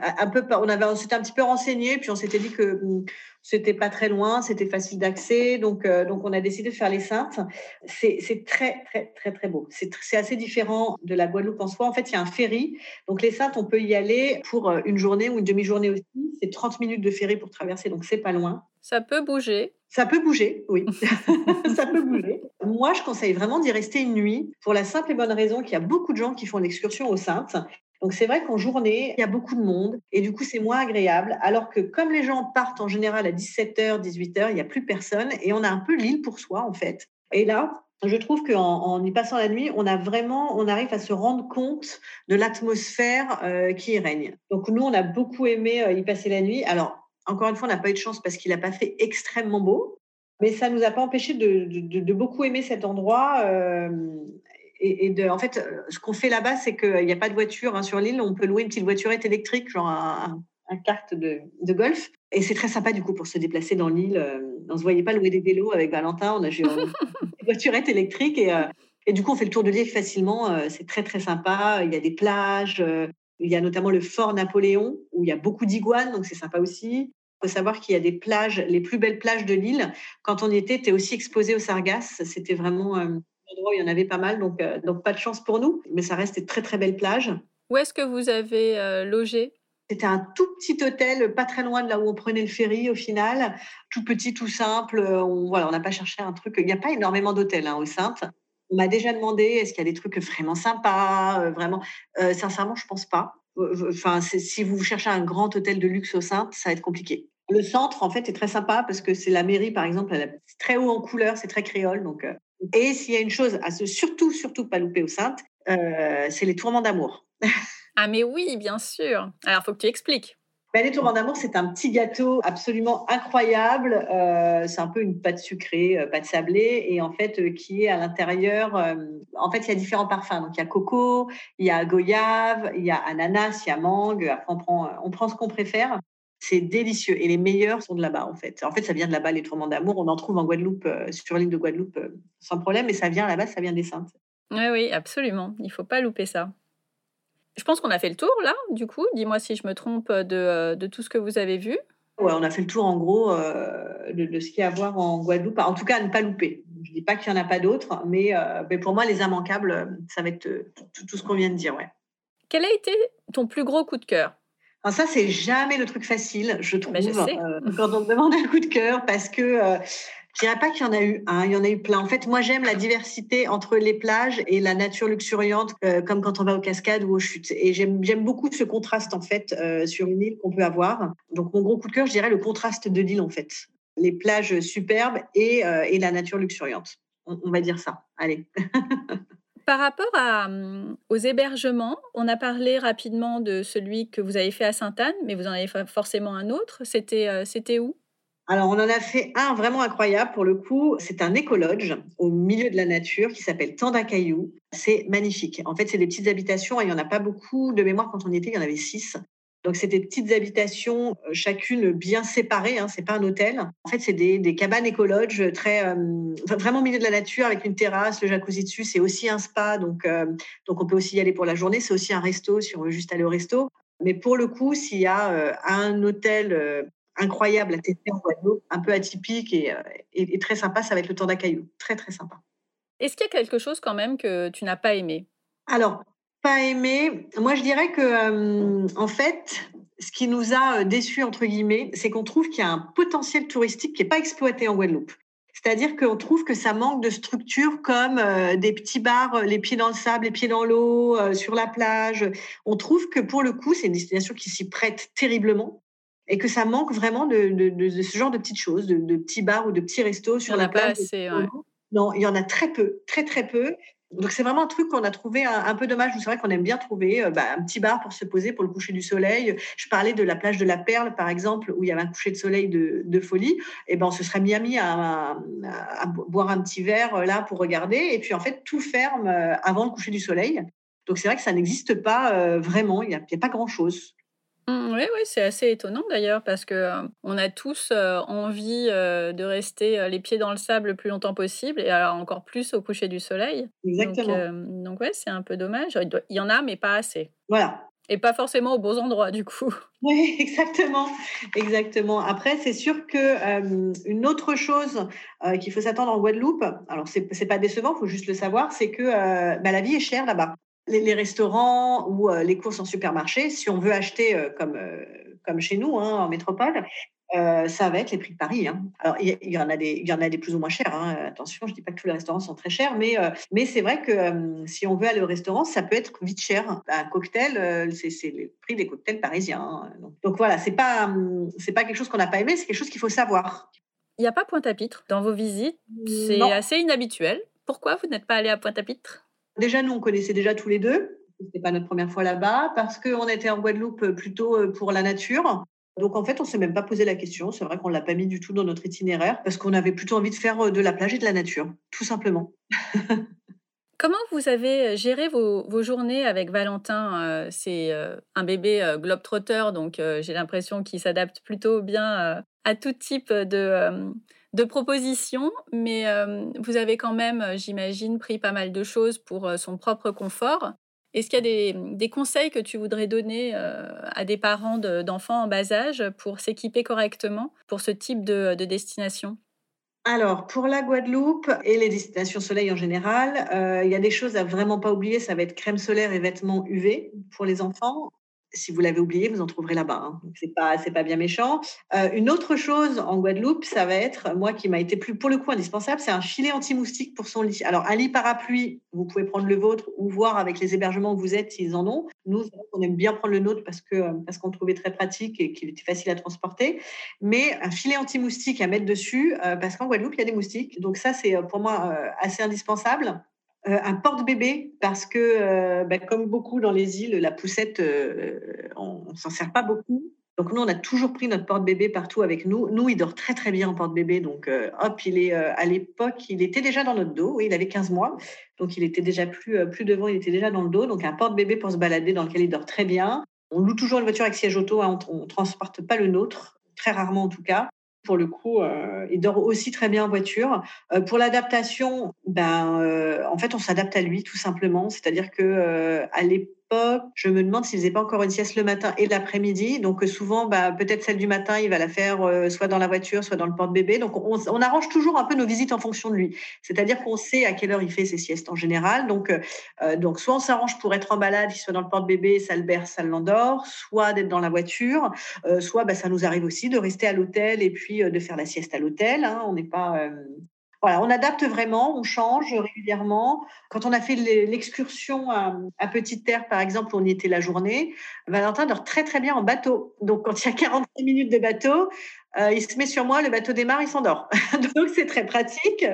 un peu. On avait, on s'était un petit peu renseigné, puis on s'était dit que hmm, c'était pas très loin, c'était facile d'accès, donc, euh, donc on a décidé de faire les Saintes. C'est très, très, très, très beau. C'est assez différent de la Guadeloupe en soi. En fait, il y a un ferry. Donc les Saintes, on peut y aller pour euh, une journée ou une demi-journée aussi. C'est 30 minutes de ferry pour traverser, donc c'est pas loin. Ça peut bouger. Ça peut bouger, oui. ça peut bouger. Moi, je conseille vraiment d'y rester une nuit pour la simple et bonne raison qu'il y a beaucoup de gens qui font l'excursion aux Saintes donc c'est vrai qu'en journée, il y a beaucoup de monde et du coup c'est moins agréable. Alors que comme les gens partent en général à 17h, 18h, il n'y a plus personne et on a un peu l'île pour soi en fait. Et là, je trouve qu'en en y passant la nuit, on a vraiment, on arrive à se rendre compte de l'atmosphère euh, qui y règne. Donc nous, on a beaucoup aimé euh, y passer la nuit. Alors Encore une fois, on n'a pas eu de chance parce qu'il n'a pas fait extrêmement beau. Mais ça ne nous a pas empêché de, beaucoup aimer cet endroit. et, de, en fait, ce qu'on fait là-bas, c'est qu'il n'y a pas de voiture hein, sur l'île. On peut louer une petite voiturette électrique, genre un, un carte de, golf. Et c'est très sympa du coup pour se déplacer dans l'île. Euh, on ne se voyait pas louer des vélos avec Valentin. On a joué une voiturette électrique et, euh, et, du coup on fait le tour de l'île facilement. Euh, c'est très très sympa. Il y a des plages. Il y a notamment le fort Napoléon où il y a beaucoup d'iguanes, donc c'est sympa aussi. Il faut savoir qu'il y a des plages, les plus belles plages de l'île. Quand on y était, tu aussi exposé aux sargasses. C'était vraiment un endroit où il y en avait pas mal, donc, donc pas de chance pour nous. Mais ça reste des très très belles plages. Où est-ce que vous avez logé? C'était un tout petit hôtel, pas très loin de là où on prenait le ferry au final, tout petit, tout simple. On voilà, on n'a pas cherché un truc. Il n'y a pas énormément d'hôtels hein, au Saintes. On m'a déjà demandé est-ce qu'il y a des trucs vraiment sympas, euh, vraiment. Euh, sincèrement, je pense pas. Euh, enfin, si vous cherchez un grand hôtel de luxe au Saintes, ça va être compliqué. Le centre, en fait, est très sympa parce que c'est la mairie, par exemple, c'est très haut en couleur, c'est très créole. Donc, et s'il y a une chose à se surtout, surtout pas louper au Saintes, c'est les tourments d'amour. Ah mais oui, bien sûr. Alors, faut que tu expliques. Ben, les tourments d'amour, c'est un petit gâteau absolument incroyable. Euh, c'est un peu une pâte sucrée, euh, pâte sablée, et en fait, euh, qui est à l'intérieur. en fait, il y a différents parfums. Donc, il y a coco, il y a goyave, il y a ananas, il y a mangue. Après, on prend, on prend ce qu'on préfère. C'est délicieux. Et les meilleurs sont de là-bas, en fait. En fait, ça vient de là-bas, les tourments d'amour. On en trouve en Guadeloupe, sur l'île de Guadeloupe, sans problème. Mais ça vient là-bas, ça vient des Saintes. Oui, oui, absolument. Il ne faut pas louper ça. Je pense qu'on a fait le tour là, du coup. Dis-moi si je me trompe de, euh, de, tout ce que vous avez vu. Ouais, on a fait le tour en gros euh, de, ce qu'il y a à voir en Guadeloupe. En tout cas, à ne pas louper. Je ne dis pas qu'il n'y en a pas d'autres, mais, euh, mais, pour moi, les immanquables, ça va être tout, ce qu'on vient de dire. Ouais. Quel a été ton plus gros coup de cœur? Alors ça, c'est jamais le truc facile, je trouve, quand on te demande un coup de cœur, parce que je dirais pas qu'il y en a eu un, il y en a eu plein. En fait, moi, j'aime la diversité entre les plages et la nature luxuriante, euh, comme quand on va aux cascades ou aux chutes. Et j'aime beaucoup ce contraste, en fait, euh, sur une île qu'on peut avoir. Donc, mon gros coup de cœur, je dirais le contraste de l'île, en fait. Les plages superbes et, euh, la nature luxuriante. On, va dire ça. Allez. Par rapport aux hébergements, on a parlé rapidement de celui que vous avez fait à Sainte-Anne, mais vous en avez forcément un autre. C'était où? Alors, on en a fait un vraiment incroyable pour le coup. C'est un écologe au milieu de la nature qui s'appelle Tandakayu. C'est magnifique. En fait, c'est des petites habitations et il n'y en a pas beaucoup. De mémoire, quand on y était, il y en avait six. Donc, c'est des petites habitations, euh, chacune bien séparées. Hein, c'est pas un hôtel. En fait, c'est des, cabanes écologes très, euh, vraiment au milieu de la nature avec une terrasse, le jacuzzi dessus. C'est aussi un spa, donc, euh, donc on peut aussi y aller pour la journée. C'est aussi un resto si on veut juste aller au resto. Mais pour le coup, s'il y a un hôtel incroyable à tester en Guadeloupe, un peu atypique et, euh, très sympa, ça va être le temps d'Acaillou. Très, très sympa. Est-ce qu'il y a quelque chose quand même que tu n'as pas aimé? Alors, pas aimé. Moi, je dirais que, euh, en fait, ce qui nous a euh, déçus, entre guillemets, c'est qu'on trouve qu'il y a un potentiel touristique qui n'est pas exploité en Guadeloupe. C'est-à-dire qu'on trouve que ça manque de structures comme des petits bars, les pieds dans le sable, les pieds dans l'eau, sur la plage. On trouve que pour le coup, c'est une destination qui s'y prête terriblement et que ça manque vraiment de, de, ce genre de petites choses, de, petits bars ou de petits restos sur la plage. Non, il y en a très peu, très très peu. Donc c'est vraiment un truc qu'on a trouvé un, peu dommage. C'est vrai qu'on aime bien trouver euh, bah, un petit bar pour se poser pour le coucher du soleil. Je parlais de la plage de la Perle, par exemple, où il y avait un coucher de soleil de, folie. Et ben on se serait mis à, à, à, boire un petit verre euh, là pour regarder. Et puis en fait, tout ferme euh, avant le coucher du soleil. Donc c'est vrai que ça n'existe pas vraiment. Il n'y a, a, pas grand-chose. Mmh, oui, oui, c'est assez étonnant d'ailleurs parce que euh, on a tous euh, envie euh, de rester les pieds dans le sable le plus longtemps possible et alors encore plus au coucher du soleil. Exactement. Donc, donc ouais, c'est un peu dommage. Il y en a, mais pas assez. Voilà. Et pas forcément aux beaux endroits du coup. Oui, exactement, exactement. Après, c'est sûr que une autre chose qu'il faut s'attendre en Guadeloupe, alors c'est c'est pas décevant, il faut juste le savoir, c'est que bah, la vie est chère là-bas les, restaurants ou euh, les courses en supermarché, si on veut acheter euh, comme, euh, comme chez nous, hein, en métropole, ça va être les prix de Paris. Hein. Alors, il y, en a des, il y en a des plus ou moins chers. Hein. Attention, je ne dis pas que tous les restaurants sont très chers, mais, mais c'est vrai que si on veut aller au restaurant, ça peut être vite cher. Un cocktail, c'est le prix des cocktails parisiens. Donc, donc, voilà, c'est pas c'est pas quelque chose qu'on n'a pas aimé, c'est quelque chose qu'il faut savoir. Il n'y a pas Pointe-à-Pitre dans vos visites? C'est assez inhabituel. Pourquoi vous n'êtes pas allé à Pointe-à-Pitre? Déjà, nous, on connaissait déjà tous les deux. Ce n'était pas notre première fois là-bas parce qu'on était en Guadeloupe plutôt euh, pour la nature. Donc en fait, on s'est même pas posé la question. C'est vrai qu'on l'a pas mis du tout dans notre itinéraire parce qu'on avait plutôt envie de faire de la plage et de la nature, tout simplement. Comment vous avez géré vos, vos journées avec Valentin C'est un bébé globe-trotter, donc j'ai l'impression qu'il s'adapte plutôt bien à tout type de, de propositions, mais vous avez quand même, j'imagine, pris pas mal de choses pour son propre confort. Est-ce qu'il y a des, conseils que tu voudrais donner à des parents d'enfants en bas âge pour s'équiper correctement pour ce type de destination? Alors, pour la Guadeloupe et les destinations soleil en général, euh, il y a des choses à vraiment pas oublier. Ça va être crème solaire et vêtements UV pour les enfants si vous l'avez oublié, vous en trouverez là-bas. Hein. C'est pas, c'est pas bien méchant. Euh, une autre chose en Guadeloupe, ça va être moi qui m'a été plus pour le coup indispensable, c'est un filet anti-moustique pour son lit. Alors un lit parapluie, vous pouvez prendre le vôtre ou voir avec les hébergements où vous êtes s'ils en ont. Nous, on aime bien prendre le nôtre parce que parce qu'on le trouvait très pratique et qu'il était facile à transporter. Mais un filet anti-moustique à mettre dessus euh, parce qu'en Guadeloupe il y a des moustiques. Donc ça c'est euh, pour moi assez indispensable. Euh, un porte-bébé parce que, euh, bah, comme beaucoup dans les îles, la poussette, euh, on, ne s'en sert pas beaucoup. Donc nous, on a toujours pris notre porte-bébé partout avec nous. Nous, il dort très très bien en porte-bébé. Donc hop, il est à l'époque, il était déjà dans notre dos. Oui, il avait 15 mois, donc il était déjà plus plus devant, il était déjà dans le dos. Donc un porte-bébé pour se balader dans lequel il dort très bien. On loue toujours une voiture avec siège auto. Hein. on, ne transporte pas le nôtre, très rarement en tout cas pour le coup, euh, il dort aussi très bien en voiture. Euh, pour l'adaptation, ben, euh, en fait, on s'adapte à lui tout simplement. C'est-à-dire que à l'époque, je me demande s'il faisait pas encore une sieste le matin et l'après-midi. Donc souvent, bah, peut-être celle du matin, il va la faire euh, soit dans la voiture, soit dans le porte-bébé. Donc on, arrange toujours un peu nos visites en fonction de lui. C'est-à-dire qu'on sait à quelle heure il fait ses siestes en général. Donc, euh, euh, donc soit on s'arrange pour être en balade, il soit dans le porte-bébé, ça le berce, ça l'endort, soit d'être dans la voiture, soit bah, ça nous arrive aussi de rester à l'hôtel et puis de faire la sieste à l'hôtel. Hein. On n'est pas voilà, on adapte vraiment, on change régulièrement. Quand on a fait l'excursion à, Petite Terre, par exemple, on y était la journée. Valentin dort très très bien en bateau. Donc quand il y a 45 minutes de bateau, euh, il se met sur moi, le bateau démarre, il s'endort. Donc c'est très pratique.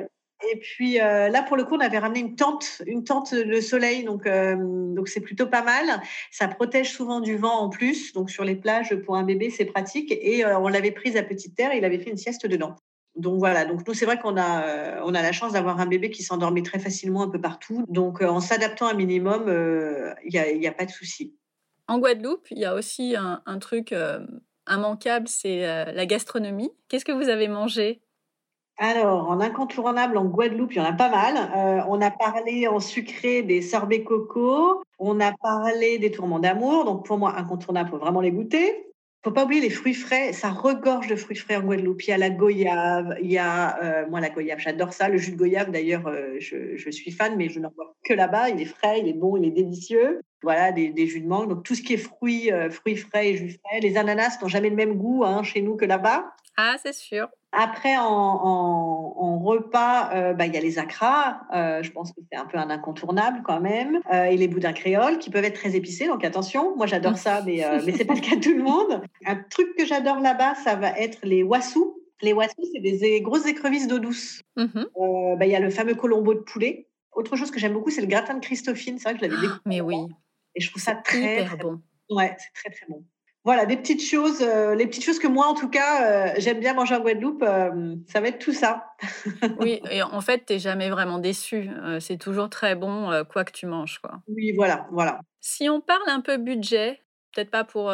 Et puis euh, là, pour le coup, on avait ramené une tente, une tente de soleil, donc euh, donc c'est plutôt pas mal. Ça protège souvent du vent en plus, donc sur les plages pour un bébé, c'est pratique. Et on l'avait prise à Petite Terre, il avait fait une sieste dedans donc voilà, donc nous c'est vrai qu'on a euh, on a la chance d'avoir un bébé qui s'endormit très facilement un peu partout. Donc euh, en s'adaptant un minimum, euh, il n'y a, pas de souci. En Guadeloupe, il y a aussi un, truc immanquable, c'est la gastronomie. Qu'est-ce que vous avez mangé? Alors, en incontournable, en Guadeloupe, il y en a pas mal. on a parlé en sucré des sorbets coco. On a parlé des tourments d'amour. Donc, pour moi, incontournable, faut vraiment les goûter faut pas oublier les fruits frais, ça regorge de fruits frais en Guadeloupe. Il y a la goyave, il y a, euh, moi la goyave, j'adore ça. Le jus de goyave, d'ailleurs, euh, je, suis fan, mais je n'en vois que là-bas. Il est frais, il est bon, il est délicieux. Voilà, des, jus de mangue. Donc tout ce qui est fruits, euh, fruits frais et jus frais. Les ananas n'ont jamais le même goût hein, chez nous que là-bas. Ah, c'est sûr. Après, en, repas, euh, bah, il y a les acras. Euh, je pense que c'est un peu un incontournable quand même. Euh, et les boudins créoles qui peuvent être très épicés. Donc attention, moi j'adore ça, mais, mais ce n'est pas le cas de tout le monde. Un truc que j'adore là-bas, ça va être les wassous. Les wassous, c'est des grosses écrevisses d'eau douce. Mm-hmm. Bah, il y a le fameux colombo de poulet. Autre chose que j'aime beaucoup, c'est le gratin de Christophine. C'est vrai que je l'avais découvert. Mais oui. Et je trouve ça très, très bon. Ouais, c'est très très bon voilà, des petites choses, euh, les petites choses que moi, en tout cas, euh, j'aime bien manger en Guadeloupe, euh, ça va être tout ça. oui, et en fait, tu n'es jamais vraiment déçu. c'est toujours très bon, quoi que tu manges. Quoi. Oui, voilà, voilà. Si on parle un peu budget, peut-être pas pour,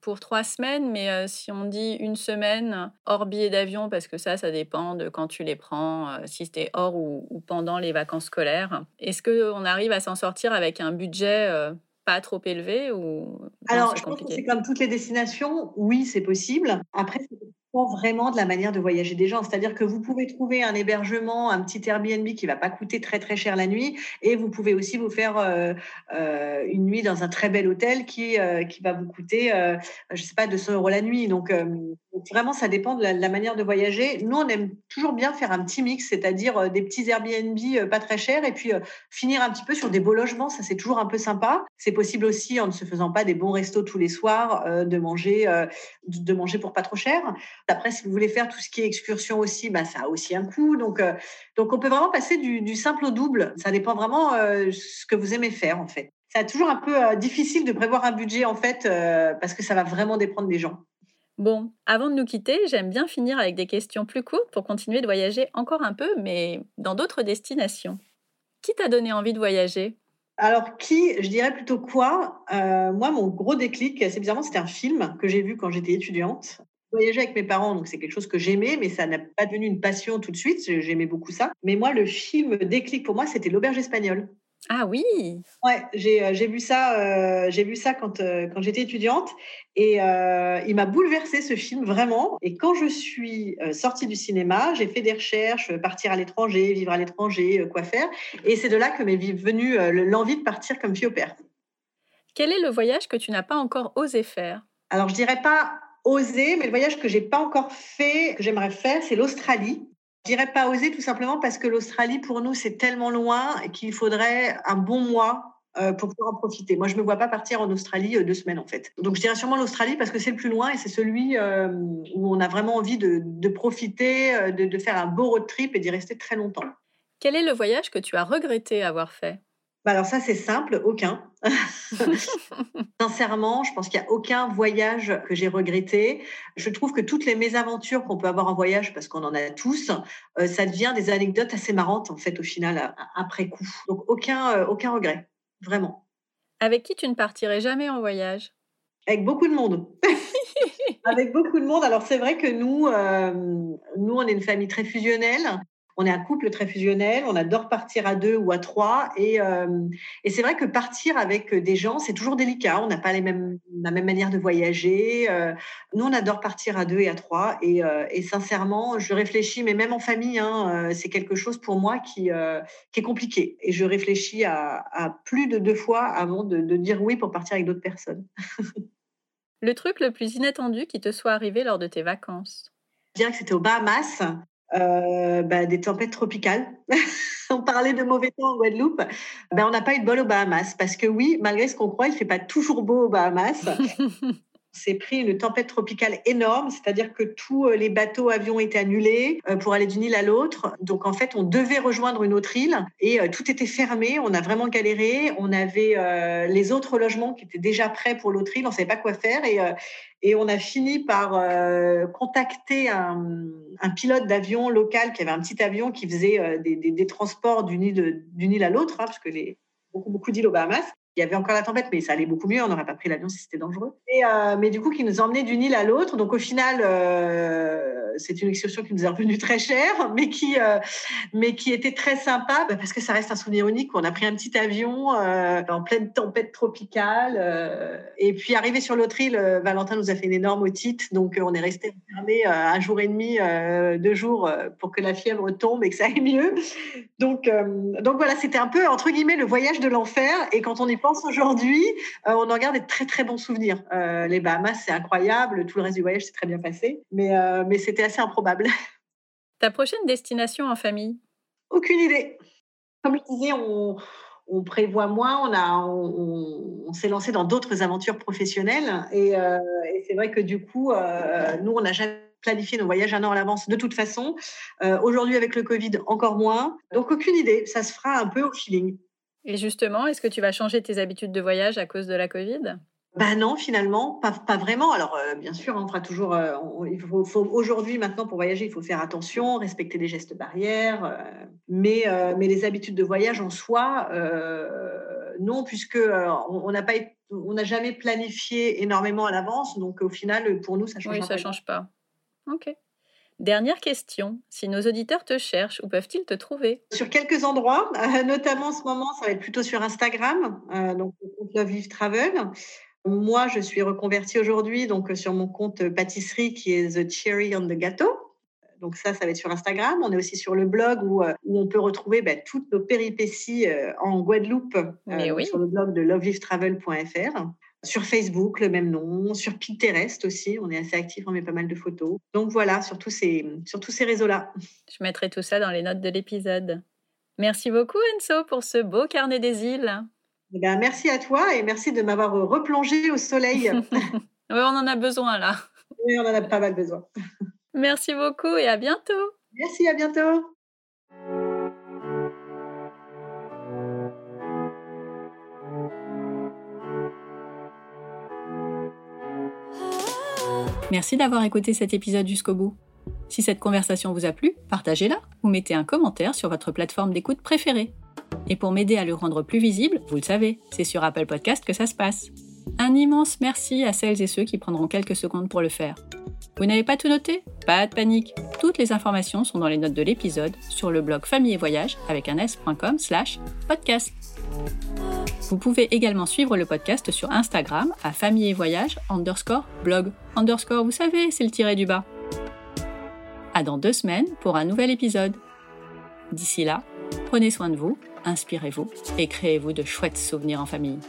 pour trois semaines, mais si on dit une semaine hors billet d'avion, parce que ça, ça dépend de quand tu les prends, si c'était hors ou, ou, pendant les vacances scolaires, est-ce qu'on arrive à s'en sortir avec un budget pas trop élevé ou Alors, je pense que c'est comme toutes les destinations, oui, c'est possible. Après, vraiment de la manière de voyager des gens. C'est-à-dire que vous pouvez trouver un hébergement, un petit Airbnb qui va pas coûter très très cher la nuit, et vous pouvez aussi vous faire euh, euh, une nuit dans un très bel hôtel qui euh, qui va vous coûter, je sais pas, 200 euros la nuit. Donc vraiment, ça dépend de la, manière de voyager. Nous, on aime toujours bien faire un petit mix, c'est-à-dire des petits Airbnb pas très chers, et puis finir un petit peu sur des beaux logements. Ça, c'est toujours un peu sympa. C'est possible aussi en ne se faisant pas des bons restos tous les soirs, de manger de manger pour pas trop cher. Après, si vous voulez faire tout ce qui est excursion aussi, bah, ça a aussi un coût. Donc, euh, donc on peut vraiment passer du, simple au double. Ça dépend vraiment euh, ce que vous aimez faire, en fait. C'est toujours un peu euh, difficile de prévoir un budget, en fait, parce que ça va vraiment dépendre des gens. Bon, avant de nous quitter, j'aime bien finir avec des questions plus courtes pour continuer de voyager encore un peu, mais dans d'autres destinations. Qui t'a donné envie de voyager? Alors, qui, je dirais plutôt quoi? Euh, Moi, mon gros déclic, c'est bizarrement, c'était un film que j'ai vu quand j'étais étudiante. Voyager avec mes parents, donc c'est quelque chose que j'aimais, mais ça n'a pas devenu une passion tout de suite. J'aimais beaucoup ça. Mais moi, le film déclic pour moi, c'était L'Auberge espagnole. Ah oui. Ouais, j'ai euh, vu ça. Euh, j'ai vu ça quand euh, quand j'étais étudiante et il m'a bouleversé ce film vraiment. Et quand je suis sortie du cinéma, j'ai fait des recherches, partir à l'étranger, vivre à l'étranger, quoi faire. Et c'est de là que m'est venue l'envie de partir comme fille au père. Quel est le voyage que tu n'as pas encore osé faire? Alors je dirais pas oser, mais le voyage que j'ai pas encore fait, que j'aimerais faire, c'est l'Australie. Je dirais pas oser tout simplement parce que l'Australie, pour nous, c'est tellement loin qu'il faudrait un bon mois euh, pour pouvoir en profiter. Moi, je ne me vois pas partir en Australie euh, deux semaines, en fait. Donc, je dirais sûrement l'Australie parce que c'est le plus loin et c'est celui euh, où on a vraiment envie de, profiter, de, de, faire un beau road trip et d'y rester très longtemps. Quel est le voyage que tu as regretté avoir fait? Bah, alors ça, c'est simple, aucun. Sincèrement, je pense qu'il n'y a aucun voyage que j'ai regretté. Je trouve que toutes les mésaventures qu'on peut avoir en voyage, parce qu'on en a tous, euh, ça devient des anecdotes assez marrantes, en fait, au final, après coup. Donc, aucun, euh, aucun regret, vraiment. Avec qui tu ne partirais jamais en voyage? Avec beaucoup de monde. Avec beaucoup de monde. Alors, c'est vrai que nous, euh, nous, on est une famille très fusionnelle. On est un couple très fusionnel, on adore partir à deux ou à trois. Et, euh, c'est vrai que partir avec des gens, c'est toujours délicat. On n'a pas les mêmes, la même manière de voyager. Euh. nous, on adore partir à deux et à trois. Et, euh, sincèrement, je réfléchis, mais même en famille, hein, c'est quelque chose pour moi qui, qui est compliqué. Et je réfléchis à, plus de deux fois avant de, de dire oui pour partir avec d'autres personnes. le truc le plus inattendu qui te soit arrivé lors de tes vacances? Je dirais que c'était aux Bahamas. Euh, bah, des tempêtes tropicales. on parlait de mauvais temps en Guadeloupe. Ben, on n'a pas eu de bol aux Bahamas parce que oui, malgré ce qu'on croit, il fait pas toujours beau aux Bahamas. s'est pris une tempête tropicale énorme, c'est-à-dire que tous euh, les bateaux avions étaient annulés euh, pour aller d'une île à l'autre. Donc en fait, on devait rejoindre une autre île et euh, tout était fermé. On a vraiment galéré. On avait les autres logements qui étaient déjà prêts pour l'autre île. On savait pas quoi faire et on a fini par contacter un, pilote d'avion local qui avait un petit avion qui faisait des, transports d'une île, d'une île à l'autre, hein, parce que les beaucoup, beaucoup d'îles aux Bahamas. Il y avait encore la tempête, mais ça allait beaucoup mieux. On n'aurait pas pris l'avion si c'était dangereux. Euh, mais du coup, qui nous emmenait d'une île à l'autre. Donc, au final, euh, c'est une excursion qui nous est revenue très cher, mais qui, euh, mais qui était très sympa bah, parce que ça reste un souvenir unique. On a pris un petit avion en pleine tempête tropicale. et puis, arrivé sur l'autre île, Valentin nous a fait une énorme otite. Donc, on est resté enfermé un jour et demi, deux jours pour que la fièvre tombe et que ça aille mieux. Donc, donc voilà, c'était un peu, entre guillemets, le voyage de l'enfer. Et quand on est pense aujourd'hui, euh, on en garde des très très bons souvenirs. Euh, les Bahamas, c'est incroyable. Tout le reste du voyage s'est très bien passé, mais, euh, mais c'était assez improbable. Ta prochaine destination en famille? Aucune idée. Comme je disais, on, on prévoit moins, on, a, on, s'est lancé dans d'autres aventures professionnelles. Et, et c'est vrai que du coup, nous, on n'a jamais planifié nos voyages un an à l'avance de toute façon. Aujourd'hui, avec le Covid, encore moins. Donc, aucune idée. Ça se fera un peu au feeling. Et justement, est-ce que tu vas changer tes habitudes de voyage à cause de la Covid? Ben non, finalement, pas, pas vraiment. Alors, euh, bien sûr, on fera toujours. Euh, il faut, aujourd'hui, maintenant, pour voyager, il faut faire attention, respecter les gestes barrières. Euh, mais, mais les habitudes de voyage en soi, non, puisque on n'a pas, on n'a jamais planifié énormément à l'avance. Donc, au final, pour nous, ça change. Oui, ça change pas. Ok. Dernière question, si nos auditeurs te cherchent, où peuvent-ils te trouver? Sur quelques endroits, euh, notamment en ce moment, ça va être plutôt sur Instagram, euh, donc le compte Love Live Travel. Moi, je suis reconvertie aujourd'hui donc sur mon compte pâtisserie qui est The Cherry on the Gâteau. Donc ça, ça va être sur Instagram. On est aussi sur le blog où, euh, où on peut retrouver bah, toutes nos péripéties en Guadeloupe sur le blog de lovelivetravel.fr. Sur Facebook, le même nom. Sur Pinterest aussi, on est assez actif, on met pas mal de photos. Donc voilà, sur tous ces, sur ces réseaux-là. Je mettrai tout ça dans les notes de l'épisode. Merci beaucoup Enzo pour ce beau carnet des îles. Eh ben, merci à toi et merci de m'avoir replongé au soleil. oui, on en a besoin là. Oui, on en a pas mal besoin. merci beaucoup et à bientôt. Merci, à bientôt. Merci d'avoir écouté cet épisode jusqu'au bout. Si cette conversation vous a plu, partagez-la ou mettez un commentaire sur votre plateforme d'écoute préférée. Et pour m'aider à le rendre plus visible, vous le savez, c'est sur Apple Podcast que ça se passe. Un immense merci à celles et ceux qui prendront quelques secondes pour le faire. Vous n'avez pas tout noté? Pas de panique. Toutes les informations sont dans les notes de l'épisode sur le blog famille et voyage avec un s.com slash podcast. Vous pouvez également suivre le podcast sur Instagram à famille et voyage underscore blog underscore, vous savez, c'est le tiré du bas. À dans deux semaines pour un nouvel épisode. D'ici là, prenez soin de vous, inspirez-vous et créez-vous de chouettes souvenirs en famille.